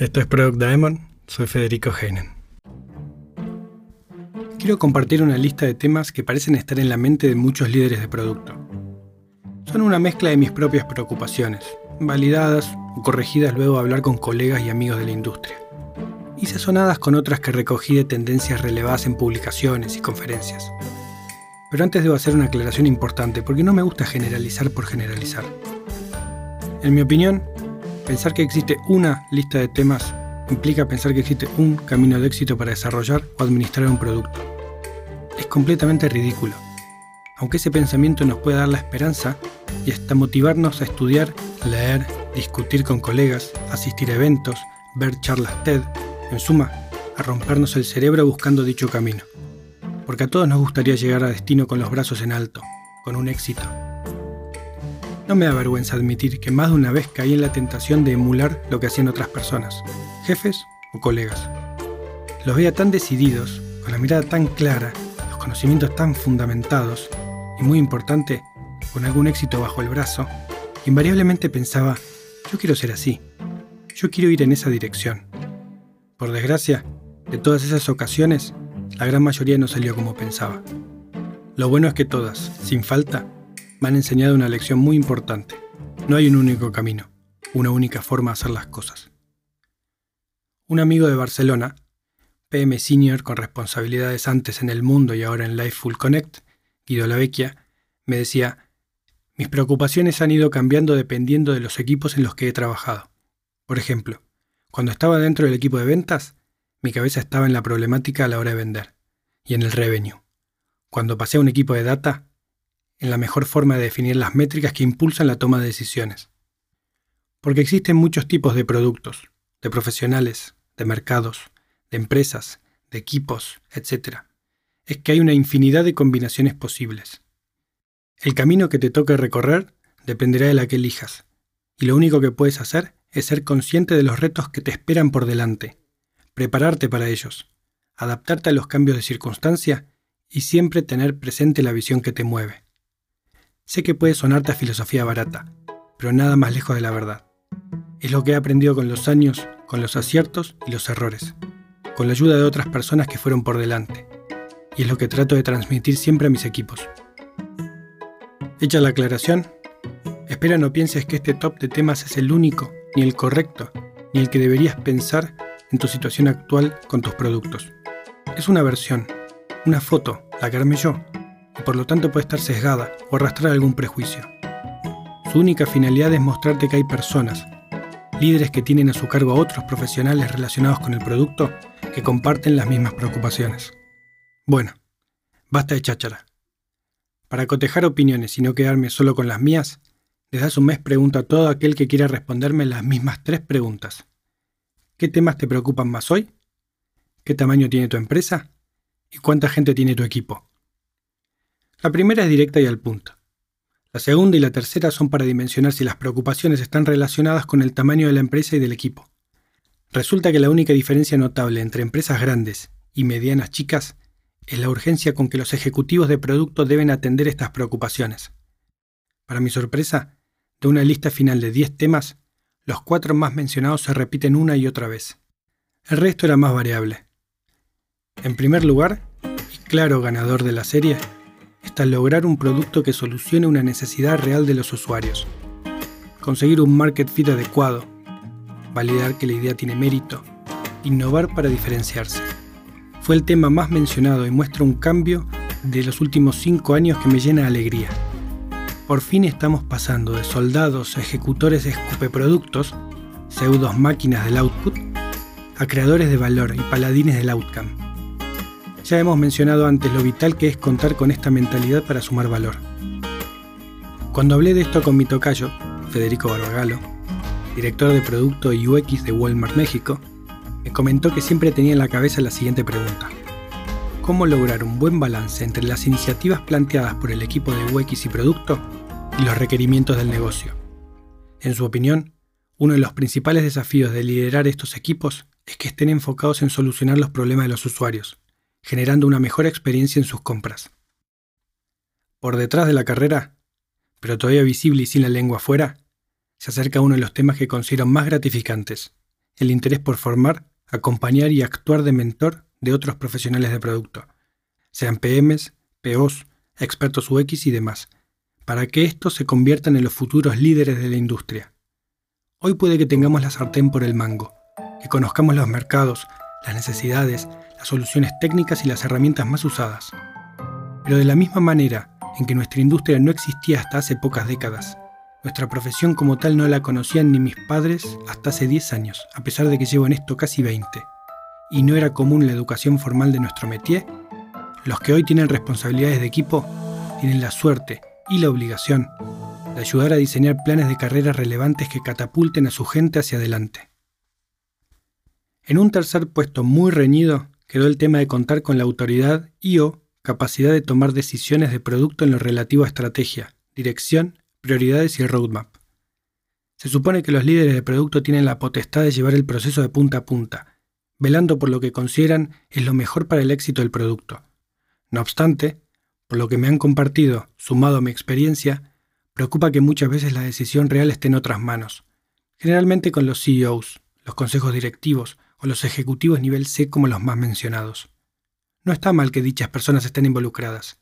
Esto es Product Diamond, soy Federico Heinen. Quiero compartir una lista de temas que parecen estar en la mente de muchos líderes de producto. Son una mezcla de mis propias preocupaciones, validadas o corregidas luego de hablar con colegas y amigos de la industria, y sazonadas con otras que recogí de tendencias relevadas en publicaciones y conferencias. Pero antes debo hacer una aclaración importante porque no me gusta generalizar por generalizar. En mi opinión, Pensar que existe una lista de temas implica pensar que existe un camino de éxito para desarrollar o administrar un producto. Es completamente ridículo. Aunque ese pensamiento nos puede dar la esperanza y hasta motivarnos a estudiar, leer, discutir con colegas, asistir a eventos, ver charlas TED, en suma, a rompernos el cerebro buscando dicho camino. Porque a todos nos gustaría llegar a destino con los brazos en alto, con un éxito, no me da vergüenza admitir que más de una vez caí en la tentación de emular lo que hacían otras personas, jefes o colegas. Los veía tan decididos, con la mirada tan clara, los conocimientos tan fundamentados y, muy importante, con algún éxito bajo el brazo, invariablemente pensaba, yo quiero ser así, yo quiero ir en esa dirección. Por desgracia, de todas esas ocasiones, la gran mayoría no salió como pensaba. Lo bueno es que todas, sin falta, me han enseñado una lección muy importante. No hay un único camino, una única forma de hacer las cosas. Un amigo de Barcelona, PM Senior con responsabilidades antes en El Mundo y ahora en Lifeful Connect, Guido Lavecchia, me decía, mis preocupaciones han ido cambiando dependiendo de los equipos en los que he trabajado. Por ejemplo, cuando estaba dentro del equipo de ventas, mi cabeza estaba en la problemática a la hora de vender y en el revenue. Cuando pasé a un equipo de data, en la mejor forma de definir las métricas que impulsan la toma de decisiones. Porque existen muchos tipos de productos, de profesionales, de mercados, de empresas, de equipos, etc. Es que hay una infinidad de combinaciones posibles. El camino que te toque recorrer dependerá de la que elijas, y lo único que puedes hacer es ser consciente de los retos que te esperan por delante, prepararte para ellos, adaptarte a los cambios de circunstancia y siempre tener presente la visión que te mueve. Sé que puede sonarte a filosofía barata, pero nada más lejos de la verdad. Es lo que he aprendido con los años, con los aciertos y los errores, con la ayuda de otras personas que fueron por delante, y es lo que trato de transmitir siempre a mis equipos. Hecha la aclaración, espera no pienses que este top de temas es el único, ni el correcto, ni el que deberías pensar en tu situación actual con tus productos. Es una versión, una foto, la que armé yo, y por lo tanto puede estar sesgada o arrastrar algún prejuicio. Su única finalidad es mostrarte que hay personas, líderes que tienen a su cargo a otros profesionales relacionados con el producto que comparten las mismas preocupaciones. Bueno, basta de cháchara. Para cotejar opiniones y no quedarme solo con las mías, desde hace un mes pregunto a todo aquel que quiera responderme las mismas tres preguntas. ¿Qué temas te preocupan más hoy? ¿Qué tamaño tiene tu empresa? ¿Y cuánta gente tiene tu equipo? La primera es directa y al punto. La segunda y la tercera son para dimensionar si las preocupaciones están relacionadas con el tamaño de la empresa y del equipo. Resulta que la única diferencia notable entre empresas grandes y medianas chicas es la urgencia con que los ejecutivos de producto deben atender estas preocupaciones. Para mi sorpresa, de una lista final de 10 temas, los cuatro más mencionados se repiten una y otra vez. El resto era más variable. En primer lugar, y claro ganador de la serie, hasta lograr un producto que solucione una necesidad real de los usuarios. Conseguir un market fit adecuado, validar que la idea tiene mérito, innovar para diferenciarse. Fue el tema más mencionado y muestra un cambio de los últimos cinco años que me llena de alegría. Por fin estamos pasando de soldados a ejecutores escupeproductos, pseudos máquinas del output, a creadores de valor y paladines del outcome. Ya hemos mencionado antes lo vital que es contar con esta mentalidad para sumar valor. Cuando hablé de esto con mi tocayo, Federico Barbagalo, director de producto y UX de Walmart México, me comentó que siempre tenía en la cabeza la siguiente pregunta. ¿Cómo lograr un buen balance entre las iniciativas planteadas por el equipo de UX y producto y los requerimientos del negocio? En su opinión, uno de los principales desafíos de liderar estos equipos es que estén enfocados en solucionar los problemas de los usuarios, generando una mejor experiencia en sus compras. Por detrás de la carrera, pero todavía visible y sin la lengua afuera, se acerca uno de los temas que considero más gratificantes, el interés por formar, acompañar y actuar de mentor de otros profesionales de producto, sean PMs, POs, expertos UX y demás, para que estos se conviertan en los futuros líderes de la industria. Hoy puede que tengamos la sartén por el mango, que conozcamos los mercados, las necesidades, las soluciones técnicas y las herramientas más usadas. Pero de la misma manera en que nuestra industria no existía hasta hace pocas décadas, nuestra profesión como tal no la conocían ni mis padres hasta hace 10 años, a pesar de que llevo en esto casi 20. Y no era común la educación formal de nuestro métier. Los que hoy tienen responsabilidades de equipo tienen la suerte y la obligación de ayudar a diseñar planes de carrera relevantes que catapulten a su gente hacia adelante. En un tercer puesto muy reñido quedó el tema de contar con la autoridad y o capacidad de tomar decisiones de producto en lo relativo a estrategia, dirección prioridades y roadmap. Se supone que los líderes de producto tienen la potestad de llevar el proceso de punta a punta, velando por lo que consideran es lo mejor para el éxito del producto. No obstante, por lo que me han compartido, sumado a mi experiencia, preocupa que muchas veces la decisión real esté en otras manos, generalmente con los CEOs, los consejos directivos o los ejecutivos nivel C como los más mencionados. No está mal que dichas personas estén involucradas.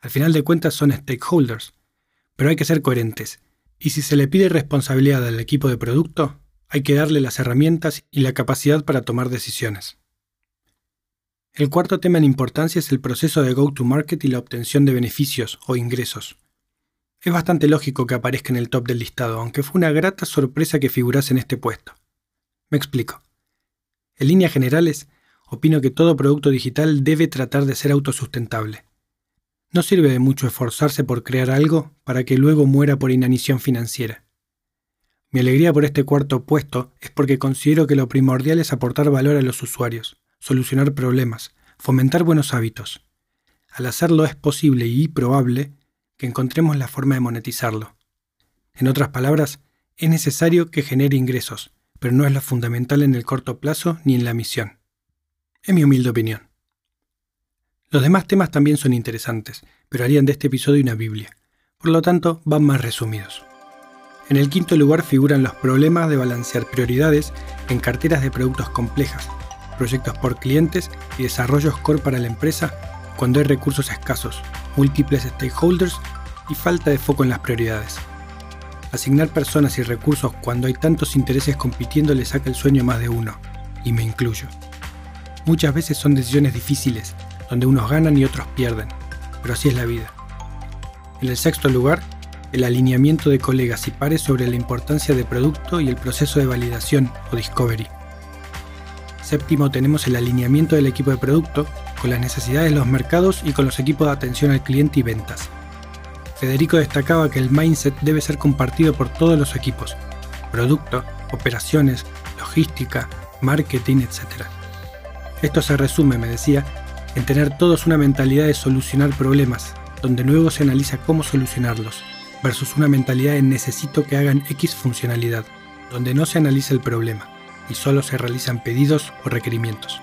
Al final de cuentas son stakeholders, pero hay que ser coherentes. Y si se le pide responsabilidad al equipo de producto, hay que darle las herramientas y la capacidad para tomar decisiones. El cuarto tema en importancia es el proceso de go-to-market y la obtención de beneficios o ingresos. Es bastante lógico que aparezca en el top del listado, aunque fue una grata sorpresa que figurase en este puesto. Me explico. En líneas generales, opino que todo producto digital debe tratar de ser autosustentable. No sirve de mucho esforzarse por crear algo para que luego muera por inanición financiera. Mi alegría por este cuarto puesto es porque considero que lo primordial es aportar valor a los usuarios, solucionar problemas, fomentar buenos hábitos. Al hacerlo es posible y probable que encontremos la forma de monetizarlo. En otras palabras, es necesario que genere ingresos, pero no es lo fundamental en el corto plazo ni en la misión. Es mi humilde opinión. Los demás temas también son interesantes, pero harían de este episodio una Biblia. Por lo tanto, van más resumidos. En el quinto lugar figuran los problemas de balancear prioridades en carteras de productos complejas, proyectos por clientes y desarrollos core para la empresa cuando hay recursos escasos, múltiples stakeholders y falta de foco en las prioridades. Asignar personas y recursos cuando hay tantos intereses compitiendo le saca el sueño a más de uno, y me incluyo. Muchas veces son decisiones difíciles, donde unos ganan y otros pierden, pero así es la vida. En el sexto lugar, el alineamiento de colegas y pares sobre la importancia de producto y el proceso de validación o discovery. Séptimo, tenemos el alineamiento del equipo de producto con las necesidades de los mercados y con los equipos de atención al cliente y ventas. Federico destacaba que el mindset debe ser compartido por todos los equipos, producto, operaciones, logística, marketing, etc. Esto se resume, me decía, en tener todos una mentalidad de solucionar problemas, donde luego se analiza cómo solucionarlos, versus una mentalidad de necesito que hagan X funcionalidad, donde no se analiza el problema y solo se realizan pedidos o requerimientos.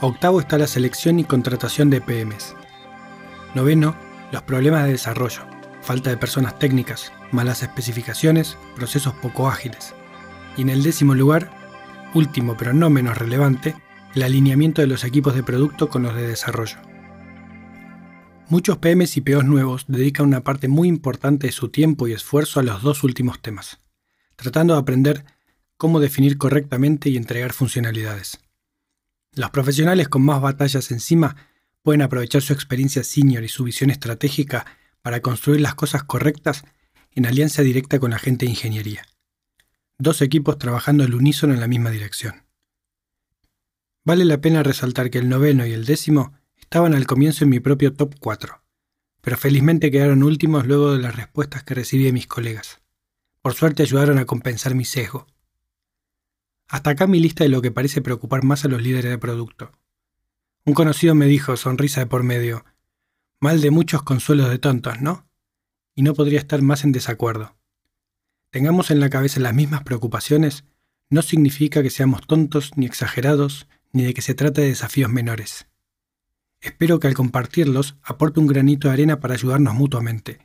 Octavo está la selección y contratación de PMs. Noveno, los problemas de desarrollo, falta de personas técnicas, malas especificaciones, procesos poco ágiles. Y en el décimo lugar, último pero no menos relevante, el alineamiento de los equipos de producto con los de desarrollo. Muchos PMs y POs nuevos dedican una parte muy importante de su tiempo y esfuerzo a los dos últimos temas, tratando de aprender cómo definir correctamente y entregar funcionalidades. Los profesionales con más batallas encima pueden aprovechar su experiencia senior y su visión estratégica para construir las cosas correctas en alianza directa con la gente de ingeniería. Dos equipos trabajando al unísono en la misma dirección. Vale la pena resaltar que el noveno y el décimo estaban al comienzo en mi propio top 4, pero felizmente quedaron últimos luego de las respuestas que recibí de mis colegas. Por suerte ayudaron a compensar mi sesgo. Hasta acá mi lista de lo que parece preocupar más a los líderes de producto. Un conocido me dijo, sonrisa de por medio, mal de muchos consuelos de tontos, ¿no? Y no podría estar más en desacuerdo. Tengamos en la cabeza las mismas preocupaciones no significa que seamos tontos ni exagerados ni de que se trate de desafíos menores. Espero que al compartirlos aporte un granito de arena para ayudarnos mutuamente,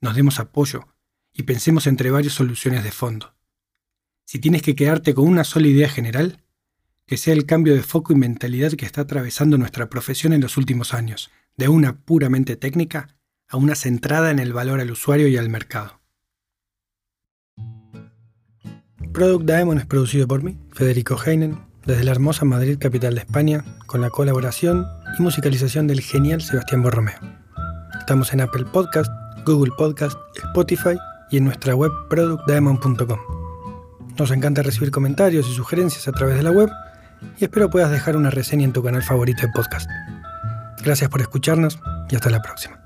nos demos apoyo y pensemos entre varias soluciones de fondo. Si tienes que quedarte con una sola idea general, que sea el cambio de foco y mentalidad que está atravesando nuestra profesión en los últimos años, de una puramente técnica a una centrada en el valor al usuario y al mercado. Product Diamond es producido por mí, Federico Heinen, desde la hermosa Madrid, capital de España, con la colaboración y musicalización del genial Sebastián Borromeo. Estamos en Apple Podcast, Google Podcast, Spotify y en nuestra web productdiamond.com. Nos encanta recibir comentarios y sugerencias a través de la web y espero puedas dejar una reseña en tu canal favorito de podcast. Gracias por escucharnos y hasta la próxima.